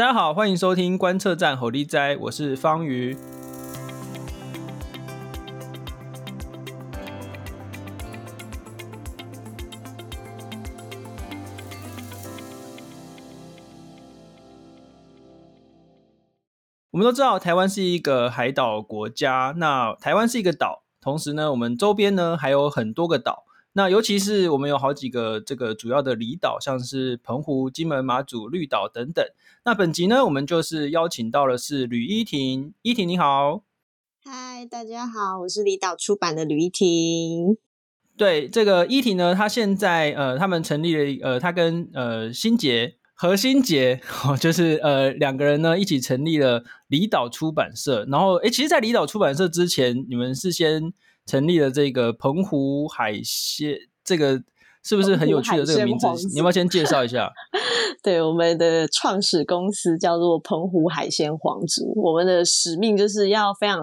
大家好，欢迎收听观测站吼力哉，我是方瑜。我们都知道，台湾是一个海岛国家。那台湾是一个岛，同时呢，我们周边呢还有很多个岛。那尤其是我们有好几个这个主要的离岛，像是澎湖、金门、马祖、绿岛等等。那本集呢，我们就是邀请到的是吕依婷，依婷你好。嗨，大家好，我是离岛出版的吕依婷。对，这个依婷呢，她现在呃，他们成立了呃，她跟呃新杰何心洁，就是呃两个人呢一起成立了离岛出版社。然后诶，其实，在离岛出版社之前，你们是先。成立了这个澎湖海鲜，这个是不是很有趣的这个名字？你要不要先介绍一下？对，我们的创始公司叫做澎湖海鲜皇族。我们的使命就是要非常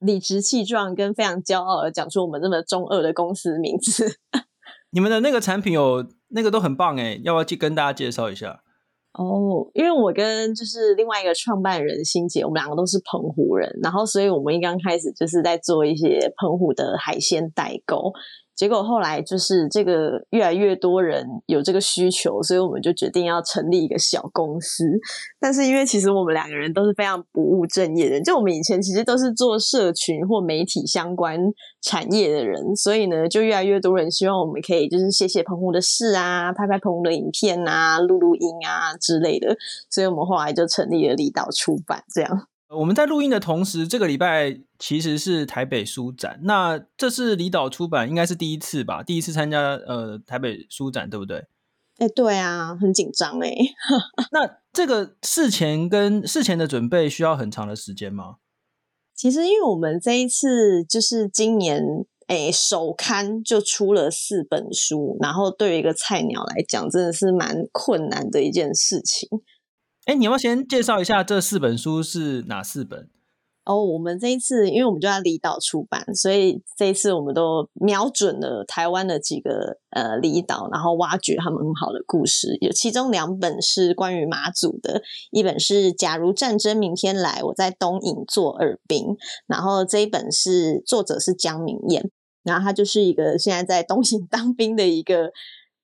理直气壮，跟非常骄傲的讲出我们这么中二的公司名字。你们的那个产品有那个都很棒哎，要不要去跟大家介绍一下？哦因为我跟就是另外一个创办人心洁，我们两个都是澎湖人，然后所以我们一刚开始就是在做一些澎湖的海鲜代购。结果后来就是这个越来越多人有这个需求，所以我们就决定要成立一个小公司。但是因为其实我们两个人都是非常不务正业的人，就我们以前其实都是做社群或媒体相关产业的人，所以呢，就越来越多人希望我们可以就是写写澎湖的事啊，拍拍澎湖的影片啊，录录音啊之类的。所以我们后来就成立了离岛出版，这样。我们在录音的同时，这个礼拜其实是台北书展。那这是离岛出版应该是第一次吧？第一次参加呃台北书展，对不对？哎、欸，对啊，很紧张哎。那这个事前跟事前的准备需要很长的时间吗？其实，因为我们这一次就是今年哎首刊就出了四本书，然后对于一个菜鸟来讲，真的是蛮困难的一件事情。哎，你要先介绍一下这四本书是哪四本？哦，我们这一次因为我们就在离岛出版，所以这一次我们都瞄准了台湾的几个呃离岛，然后挖掘他们很好的故事。有其中两本是关于马祖的，一本是《假如战争明天来，我在东引做耳兵》，然后这一本是作者是江明燕，然后他就是一个现在在东引当兵的一个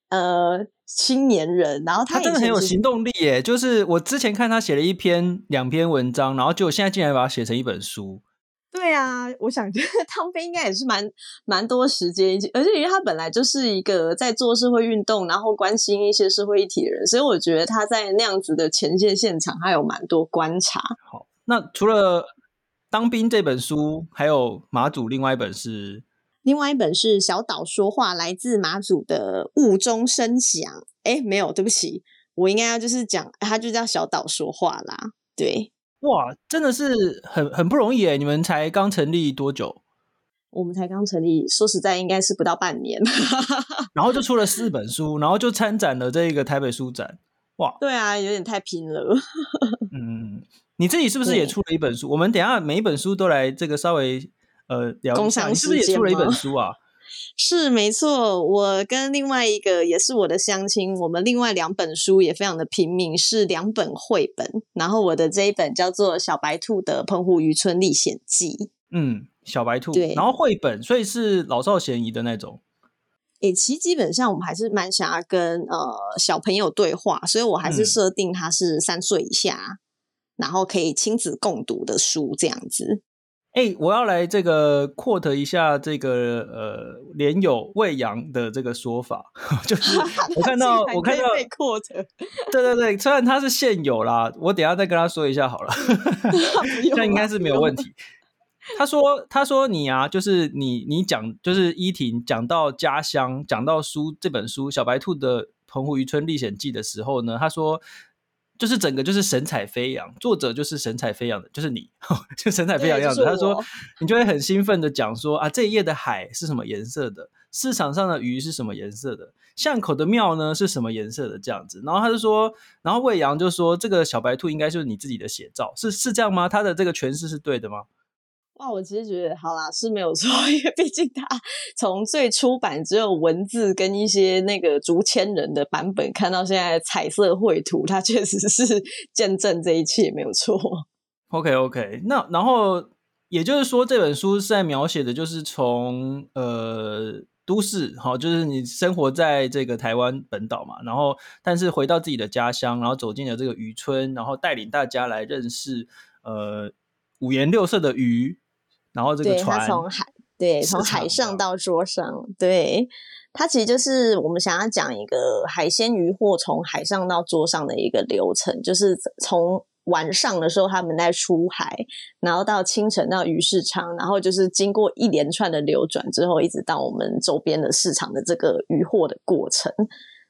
呃。青年人，然后他，他真的很有行动力耶！就是我之前看他写了一篇、两篇文章，然后就现在竟然把它写成一本书。对啊，我想觉得当兵应该也是蛮蛮多时间，而且因为他本来就是一个在做社会运动，然后关心一些社会议题的人，所以我觉得他在那样子的前线现场，他有蛮多观察。好，那除了当兵这本书，还有马祖另外一本是。另外一本是小岛说话，来自马祖的雾中声响。哎，没有，对不起，我应该要就是讲，他就叫小岛说话啦。对，哇，真的是很很不容易诶，你们才刚成立多久？我们才刚成立，说实在，应该是不到半年。然后就出了四本书，然后就参展了这个台北书展。哇，对啊，有点太拼了。嗯，你自己是不是也出了一本书？我们等一下每一本书都来这个稍微。呃，工商，你是不是也出了一本书啊？是没错，我跟另外一个也是我的相亲，我们另外两本书也非常的平民，是两本绘本。然后我的这一本叫做《小白兔的澎湖渔村历险记》。嗯，小白兔。对，然后绘本，所以是老少咸宜的那种。诶，其实基本上我们还是蛮想要跟呃小朋友对话，所以我还是设定它是三岁以下，嗯、然后可以亲子共读的书这样子。哎，我要来这个 quote 一下这个呃，连友魏阳的这个说法，就是我看到 我看到 quote，对对对，虽然他是现有啦，我等一下再跟他说一下好了，这应该是没有问题。他说他说你啊，就是你你讲就是依婷讲到家乡，讲到书这本书《小白兔的澎湖渔村历险记》的时候呢，他说。就是整个就是神采飞扬，作者就是神采飞扬的，就是你，就神采飞扬的样子。他说，你就会很兴奋的讲说啊，这一页的海是什么颜色的？市场上的鱼是什么颜色的？巷口的庙呢是什么颜色的？这样子。然后他就说，然后魏阳就说，这个小白兔应该就是你自己的写照，是是这样吗？他的这个诠释是对的吗？哇，我其实觉得好啦，是没有错，因为毕竟他从最初版只有文字跟一些那个竹签人的版本，看到现在的彩色绘图，他确实是 见证这一切，没有错。OK OK，那然后也就是说，这本书是在描写的，就是从呃都市，好，就是你生活在这个台湾本岛嘛，然后但是回到自己的家乡，然后走进了这个渔村，然后带领大家来认识呃五颜六色的鱼。然后这个船，对，从海，对，从海上到桌上，对，它其实就是我们想要讲一个海鲜渔获从海上到桌上的一个流程，就是从晚上的时候他们在出海，然后到清晨到鱼市场，然后就是经过一连串的流转之后，一直到我们周边的市场的这个渔获的过程，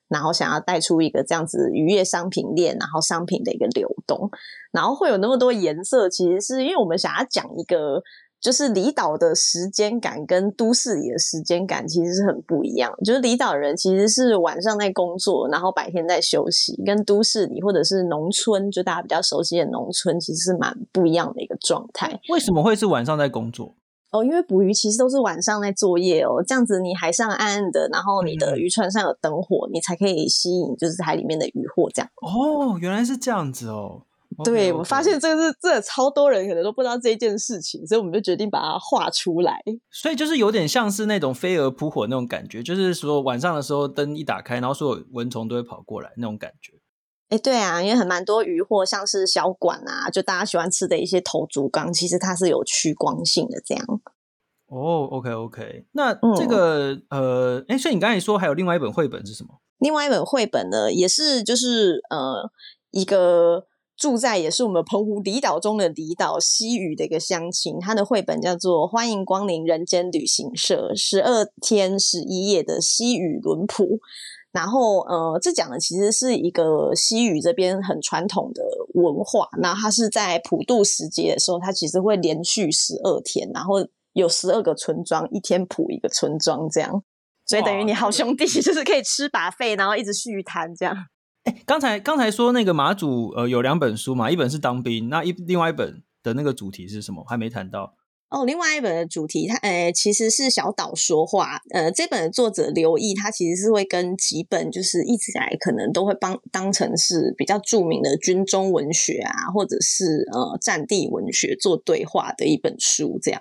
然后想要带出一个这样子渔业商品链，然后商品的一个流动，然后会有那么多颜色，其实是因为我们想要讲一个。就是离岛的时间感跟都市里的时间感其实是很不一样。就是离岛人其实是晚上在工作，然后白天在休息，跟都市里或者是农村，就大家比较熟悉的农村，其实是蛮不一样的一个状态。为什么会是晚上在工作？哦，因为捕鱼其实都是晚上在作业哦。这样子你海上暗暗的，然后你的渔船上有灯火，嗯、你才可以吸引就是海里面的渔获。这样哦，原来是这样子哦。对，okay. 我发现这个是这超多人可能都不知道这一件事情，所以我们就决定把它画出来。所以就是有点像是那种飞蛾扑火那种感觉，就是说晚上的时候灯一打开，然后所有蚊虫都会跑过来那种感觉。哎，对啊，因为很蛮多鱼货，像是小管啊，就大家喜欢吃的一些头足纲，其实它是有趋光性的这样。哦，OK OK，那这个、嗯、呃，哎，所以你刚才说还有另外一本绘本是什么？另外一本绘本呢，也是就是呃一个。住在也是我们澎湖离岛中的离岛西屿的一个乡亲，他的绘本叫做《欢迎光临人间旅行社》，十二天十一夜的西屿轮谱。然后，呃，这讲的其实是一个西屿这边很传统的文化。那它是在普渡时节的时候，它其实会连续十二天，然后有十二个村庄，一天普一个村庄这样。所以等于你好兄弟就是可以吃 buffet，然后一直续谈这样。哎，刚才刚才说那个马祖呃有两本书嘛，一本是当兵，那一另外一本的那个主题是什么？还没谈到。哦，另外一本的主题，它呃其实是小岛说话。呃，这本的作者刘毅，他其实是会跟几本就是一直以来可能都会帮当成是比较著名的军中文学啊，或者是呃战地文学做对话的一本书，这样。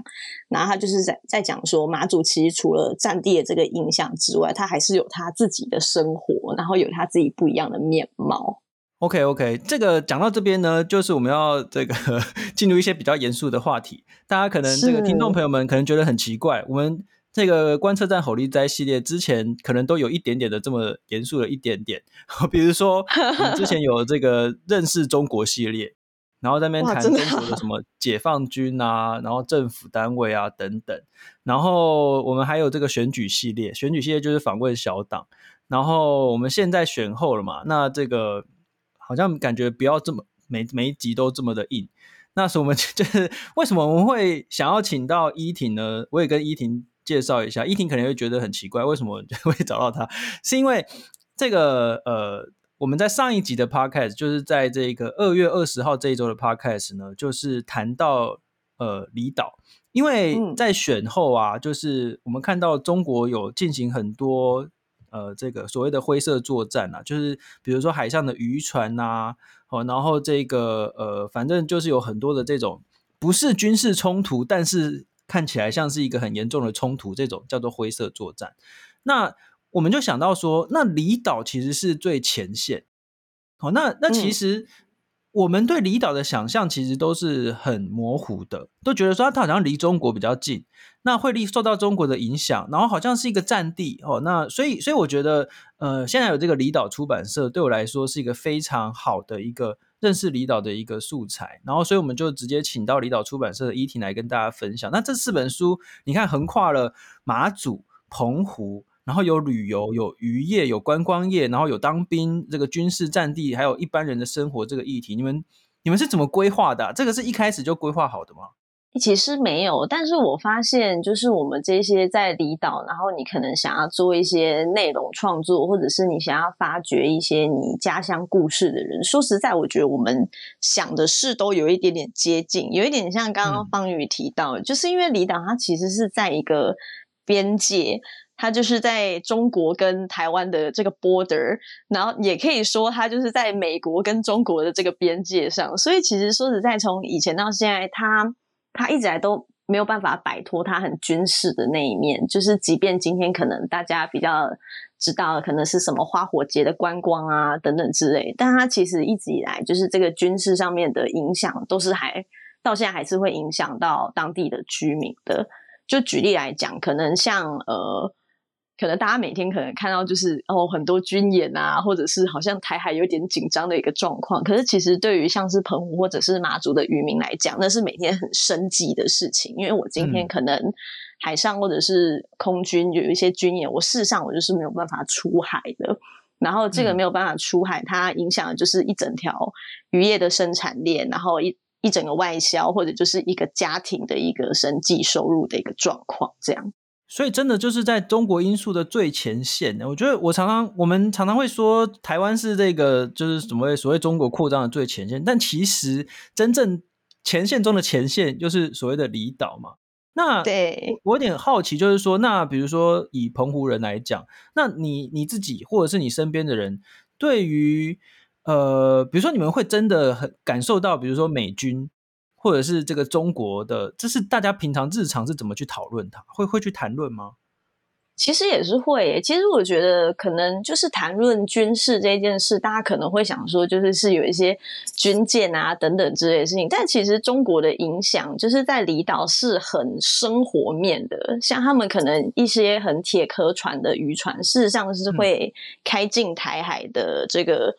然后他就是在在讲说，马祖其实除了战地的这个印象之外，他还是有他自己的生活，然后有他自己不一样的面貌。OK OK，这个讲到这边呢，就是我们要 这个进入一些比较严肃的话题。大家可能这个听众朋友们可能觉得很奇怪，我们这个观测站吼力哉系列之前可能都有一点点的这么严肃了一点点。比如说，我们之前有这个认识中国系列，然后在那边谈中国的什么解放军啊，然后政府单位啊等等。然后我们还有这个选举系列，选举系列就是访问小党。然后我们现在选后了嘛，那这个。好像感觉不要这么每每一集都这么的硬，那是我们 就是为什么我们会想要请到依婷呢？我也跟依婷介绍一下，依婷可能会觉得很奇怪，为什么 会找到她？是因为这个呃，我们在上一集的 podcast，就是在这个二月二十号这一周的 podcast 呢，就是谈到呃离岛，因为在选后啊，就是我们看到中国有进行很多。呃，这个所谓的灰色作战啊，就是比如说海上的渔船呐、啊，哦，然后这个呃，反正就是有很多的这种不是军事冲突，但是看起来像是一个很严重的冲突，这种叫做灰色作战。那我们就想到说，那离岛其实是最前线。好、哦，那那其实。我们对离岛的想象其实都是很模糊的，都觉得说它好像离中国比较近，那会受到中国的影响，然后好像是一个战地哦。那所以，所以我觉得，呃，现在有这个离岛出版社，对我来说是一个非常好的一个认识离岛的一个素材。然后，所以我们就直接请到离岛出版社的伊婷来跟大家分享。那这四本书，你看横跨了马祖、澎湖。然后有旅游，有渔业，有观光业，然后有当兵，这个军事战地，还有一般人的生活这个议题，你们你们是怎么规划的啊？这个是一开始就规划好的吗？其实没有，但是我发现，就是我们这些在离岛，然后你可能想要做一些内容创作，或者是你想要发掘一些你家乡故事的人，说实在，我觉得我们想的事都有一点点接近，有一点像刚刚方宇提到，嗯、就是因为离岛它其实是在一个边界，它就是在中国跟台湾的这个 border，然后也可以说它就是在美国跟中国的这个边界上，所以其实说实在，从以前到现在，它。他一直来都没有办法摆脱他很军事的那一面，就是即便今天可能大家比较知道可能是什么花火节的观光啊等等之类，但他其实一直以来就是这个军事上面的影响都是还到现在还是会影响到当地的居民的。就举例来讲，可能像呃。可能大家每天可能看到就是哦很多军演啊，或者是好像台海有点紧张的一个状况。可是其实对于像是澎湖或者是马祖的渔民来讲，那是每天很生机的事情。因为我今天可能海上或者是空军有一些军演，我事实上我就是没有办法出海的。然后这个没有办法出海，它影响的就是一整条渔业的生产链，然后一一整个外销或者就是一个家庭的一个生计收入的一个状况，这样。所以，真的就是在中国因素的最前线。我觉得，我常常我们常常会说，台湾是这个就是什么所谓中国扩张的最前线，但其实真正前线中的前线，就是所谓的离岛嘛。那对我有点好奇，就是说，那比如说以澎湖人来讲，那你你自己或者是你身边的人，对于呃，比如说你们会真的很感受到，比如说美军。或者是这个中国的，这是大家平常日常是怎么去讨论它？会会去谈论吗？其实也是会耶。其实我觉得可能就是谈论军事这件事，大家可能会想说，就是是有一些军舰啊等等之类的事情。但其实中国的影响，就是在离岛是很生活面的。像他们可能一些很铁壳船的渔船，事实上是会开进台海的这个、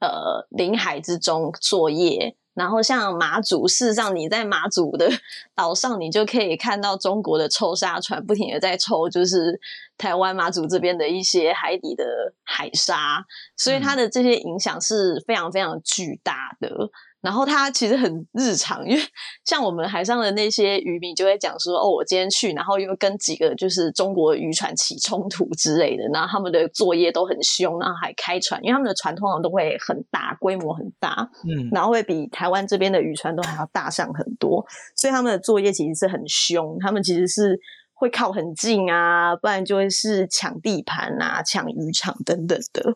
嗯、呃领海之中作业。然后像马祖，事实上你在马祖的 岛上，你就可以看到中国的抽沙船不停的在抽，就是台湾马祖这边的一些海底的海沙，所以它的这些影响是非常非常巨大的。然后它其实很日常，因为 像我们海上的那些渔民就会讲说：“哦，我今天去，然后又跟几个就是中国渔船起冲突之类的。”然后他们的作业都很凶，然后还开船，因为他们的船通常都会很大，规模很大，嗯，然后会比台湾这边的渔船都还要大上很多，所以他们的作业其实是很凶。他们其实是会靠很近啊，不然就会是抢地盘啊、抢渔场等等的。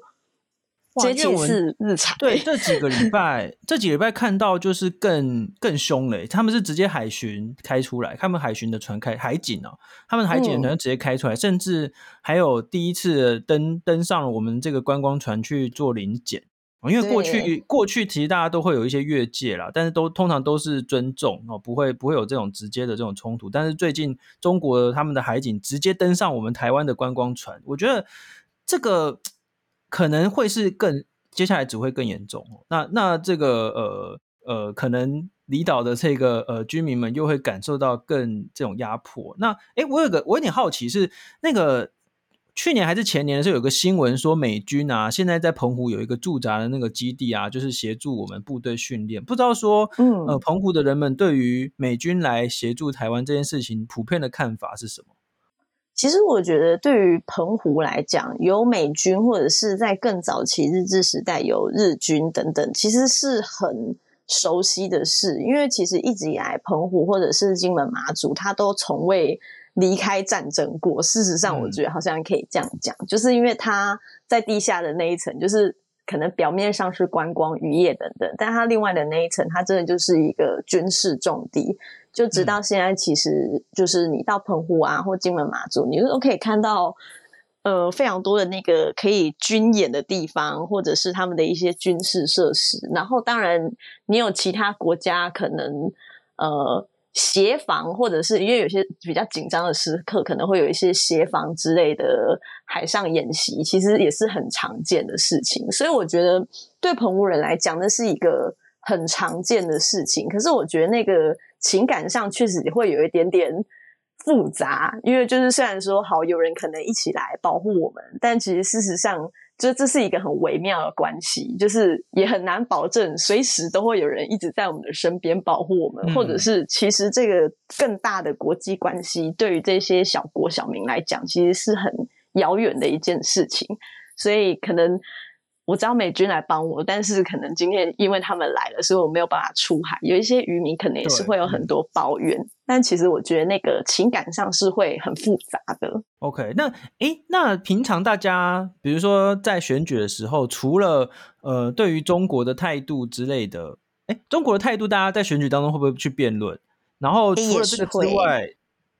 这件事日常对这几个礼拜，这几个礼拜看到就是更更凶嘞。他们是直接海巡开出来，他们海巡的船开海警哦，他们海警的船直接开出来，嗯、甚至还有第一次登登上了我们这个观光船去做临检。因为过去过去其实大家都会有一些越界啦，但是都通常都是尊重哦，不会不会有这种直接的这种冲突。但是最近中国他们的海警直接登上我们台湾的观光船，我觉得这个。可能会是更接下来只会更严重。那那这个呃呃，可能离岛的这个呃居民们又会感受到更这种压迫。那诶，我有个我有点好奇是那个去年还是前年的时候有个新闻说美军啊现在在澎湖有一个驻扎的那个基地啊，就是协助我们部队训练。不知道说嗯呃澎湖的人们对于美军来协助台湾这件事情普遍的看法是什么？其实我觉得，对于澎湖来讲，有美军或者是在更早期日治时代有日军等等，其实是很熟悉的事。因为其实一直以来，澎湖或者是金门马祖，它都从未离开战争过。事实上，我觉得好像可以这样讲，嗯、就是因为它在地下的那一层，就是可能表面上是观光渔业等等，但它另外的那一层，它真的就是一个军事重地。就直到现在，其实就是你到澎湖啊，或金门马祖，你都可以看到，呃，非常多的那个可以军演的地方，或者是他们的一些军事设施。然后，当然你有其他国家可能呃协防，或者是因为有些比较紧张的时刻，可能会有一些协防之类的海上演习，其实也是很常见的事情。所以，我觉得对澎湖人来讲，那是一个很常见的事情。可是，我觉得那个。情感上确实会有一点点复杂，因为就是虽然说好有人可能一起来保护我们，但其实事实上这这是一个很微妙的关系，就是也很难保证随时都会有人一直在我们的身边保护我们，嗯、或者是其实这个更大的国际关系对于这些小国小民来讲，其实是很遥远的一件事情，所以可能。我找美军来帮我，但是可能今天因为他们来了，所以我没有办法出海。有一些渔民可能也是会有很多抱怨，但其实我觉得那个情感上是会很复杂的。OK，那诶，那平常大家比如说在选举的时候，除了呃对于中国的态度之类的，诶，中国的态度，大家在选举当中会不会去辩论？然后除了这个之外，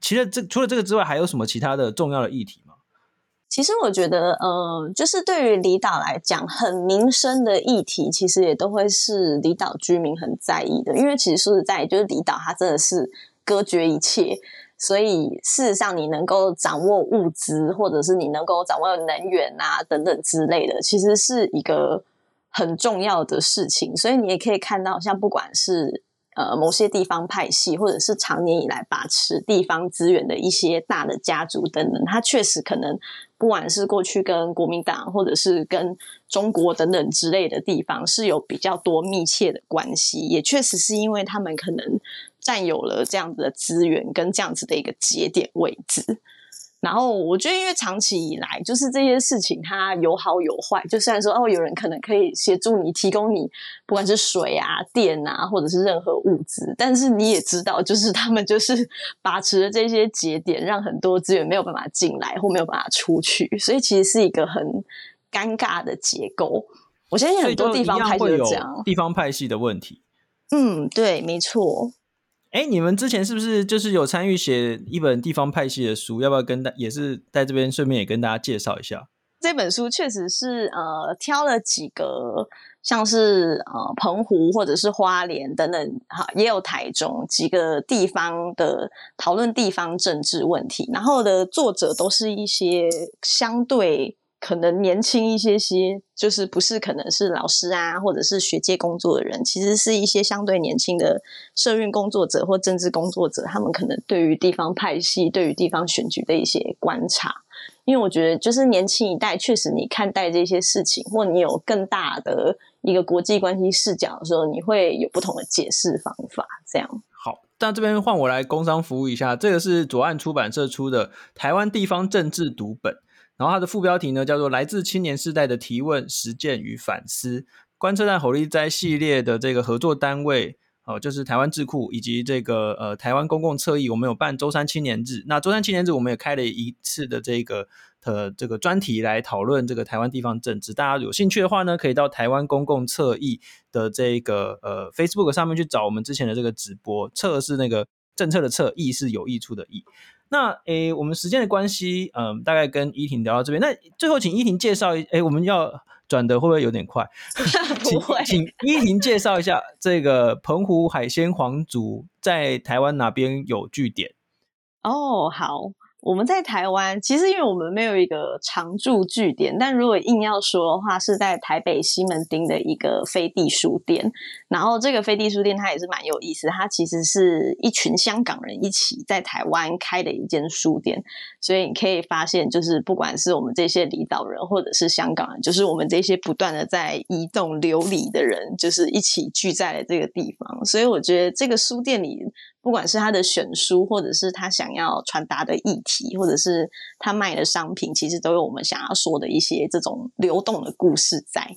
其实这除了这个之外，还有什么其他的重要的议题吗？其实我觉得，呃，就是对于离岛来讲，很民生的议题，其实也都会是离岛居民很在意的。因为其实说实在，就是离岛它真的是隔绝一切，所以事实上你能够掌握物资，或者是你能够掌握能源啊等等之类的，其实是一个很重要的事情。所以你也可以看到，像不管是呃某些地方派系，或者是长年以来把持地方资源的一些大的家族等等，它确实可能。不管是过去跟国民党，或者是跟中国等等之类的地方，是有比较多密切的关系，也确实是因为他们可能占有了这样子的资源跟这样子的一个节点位置。然后我觉得，因为长期以来，就是这些事情它有好有坏。就虽然说哦，有人可能可以协助你提供你不管是水啊、电啊，或者是任何物资，但是你也知道，就是他们就是 把持了这些节点，让很多资源没有办法进来或没有办法出去，所以其实是一个很尴尬的结构。我相信很多地方派系这样，地方派系的问题。嗯，对，没错。哎，你们之前是不是就是有参与写一本地方派系的书？要不要跟大也是在这边顺便也跟大家介绍一下？这本书确实是呃挑了几个，像是呃澎湖或者是花莲等等，哈，也有台中几个地方的讨论地方政治问题，然后的作者都是一些相对。可能年轻一些些，就是不是可能是老师啊，或者是学界工作的人，其实是一些相对年轻的社运工作者或政治工作者，他们可能对于地方派系、对于地方选举的一些观察。因为我觉得，就是年轻一代确实，你看待这些事情，或你有更大的一个国际关系视角的时候，你会有不同的解释方法。这样好，那这边换我来工商服务一下，这个是左岸出版社出的《台湾地方政治读本》。然后它的副标题呢，叫做《来自青年世代的提问、实践与反思》。观测站火力灾系列的这个合作单位，哦，就是台湾智库以及这个呃台湾公共侧翼，我们有办周三青年日。那周三青年日，我们也开了一次的这个呃这个专题来讨论这个台湾地方政治。大家有兴趣的话呢，可以到台湾公共侧翼的这个呃 Facebook 上面去找我们之前的这个直播。测是那个政策的侧，翼是有益处的益。那诶，我们时间的关系，嗯，大概跟依婷聊到这边。那最后，请依婷介绍一，诶，我们要转的会不会有点快？不会，请依婷介绍一下这个澎湖海鲜皇族在台湾哪边有据点？哦，好。我们在台湾，其实因为我们没有一个常驻据点，但如果硬要说的话，是在台北西门町的一个飞地书店。然后这个飞地书店它也是蛮有意思，它其实是一群香港人一起在台湾开的一间书店。所以你可以发现，就是不管是我们这些离岛人，或者是香港人，就是我们这些不断的在移动流离的人，就是一起聚在了这个地方。所以我觉得这个书店里。不管是他的选书，或者是他想要传达的议题，或者是他卖的商品，其实都有我们想要说的一些这种流动的故事在，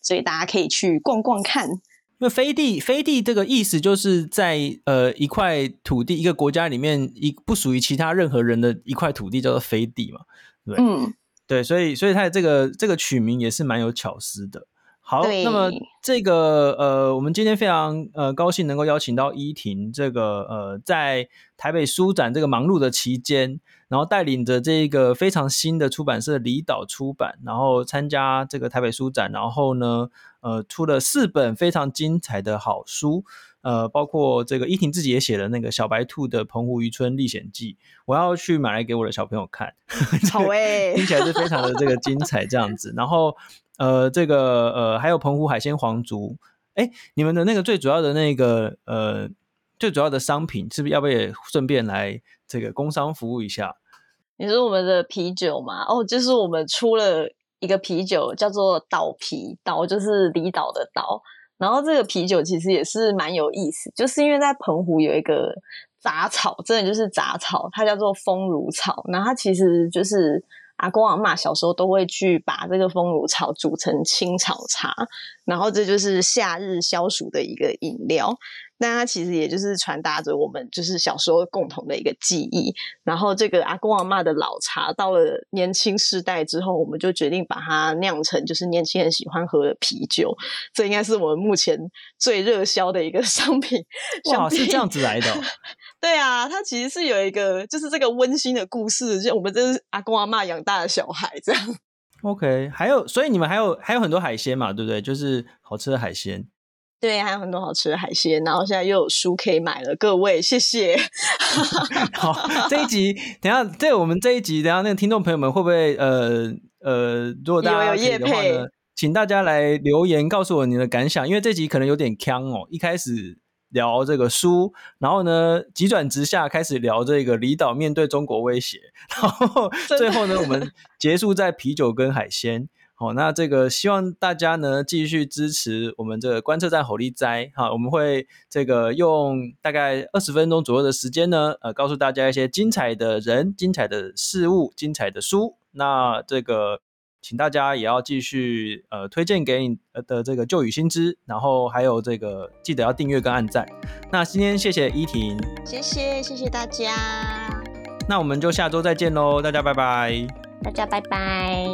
所以大家可以去逛逛看。因为飞地，飞地这个意思就是在呃一块土地，一个国家里面一不属于其他任何人的一块土地叫做飞地嘛，对，嗯，对，所以所以它的这个这个取名也是蛮有巧思的。好，那么这个呃，我们今天非常呃高兴能够邀请到依婷，这个呃在台北书展这个忙碌的期间，然后带领着这个非常新的出版社离岛出版，然后参加这个台北书展，然后呢呃出了四本非常精彩的好书，呃包括这个依婷自己也写了那个小白兔的澎湖渔村历险记，我要去买来给我的小朋友看，好诶、欸，听起来是非常的这个精彩这样子，然后。呃，这个呃，还有澎湖海鲜皇族，哎，你们的那个最主要的那个呃，最主要的商品，是不是要不要也顺便来这个工商服务一下？你说我们的啤酒嘛？哦，就是我们出了一个啤酒叫做岛啤，岛就是离岛的岛。然后这个啤酒其实也是蛮有意思，就是因为在澎湖有一个杂草，真的就是杂草，它叫做风乳草。那它其实就是阿公阿妈小时候都会去把这个风乳草煮成青草茶，然后这就是夏日消暑的一个饮料。那它其实也就是传达着我们就是小时候共同的一个记忆。然后这个阿公阿妈的老茶到了年轻世代之后，我们就决定把它酿成就是年轻人喜欢喝的啤酒。这应该是我们目前最热销的一个商品。哇，是这样子来的哦。对啊，它其实是有一个就是这个温馨的故事，就我们这是阿公阿嬷养大的小孩这样。OK，还有，所以你们还有还有很多海鲜嘛，对不对？就是好吃的海鲜。对，还有很多好吃的海鲜，然后现在又有书可以买了，各位谢谢。好，这一集等一下，对我们这一集等一下，那个听众朋友们会不会呃呃，如果大家可以的话呢，请大家来留言告诉我你的感想，因为这集可能有点呛哦，一开始聊这个书，然后呢急转直下开始聊这个离岛面对中国威胁，然后最后呢我们结束在啤酒跟海鲜。好，那这个希望大家呢继续支持我们这个观测站火力灾哈，我们会这个用大概二十分钟左右的时间呢，呃，告诉大家一些精彩的人、精彩的事物、精彩的书。那这个，请大家也要继续呃推荐给你的这个旧雨新知，然后还有这个记得要订阅跟按赞。那今天谢谢依婷，谢谢谢谢大家。那我们就下周再见喽，大家拜拜，大家拜拜。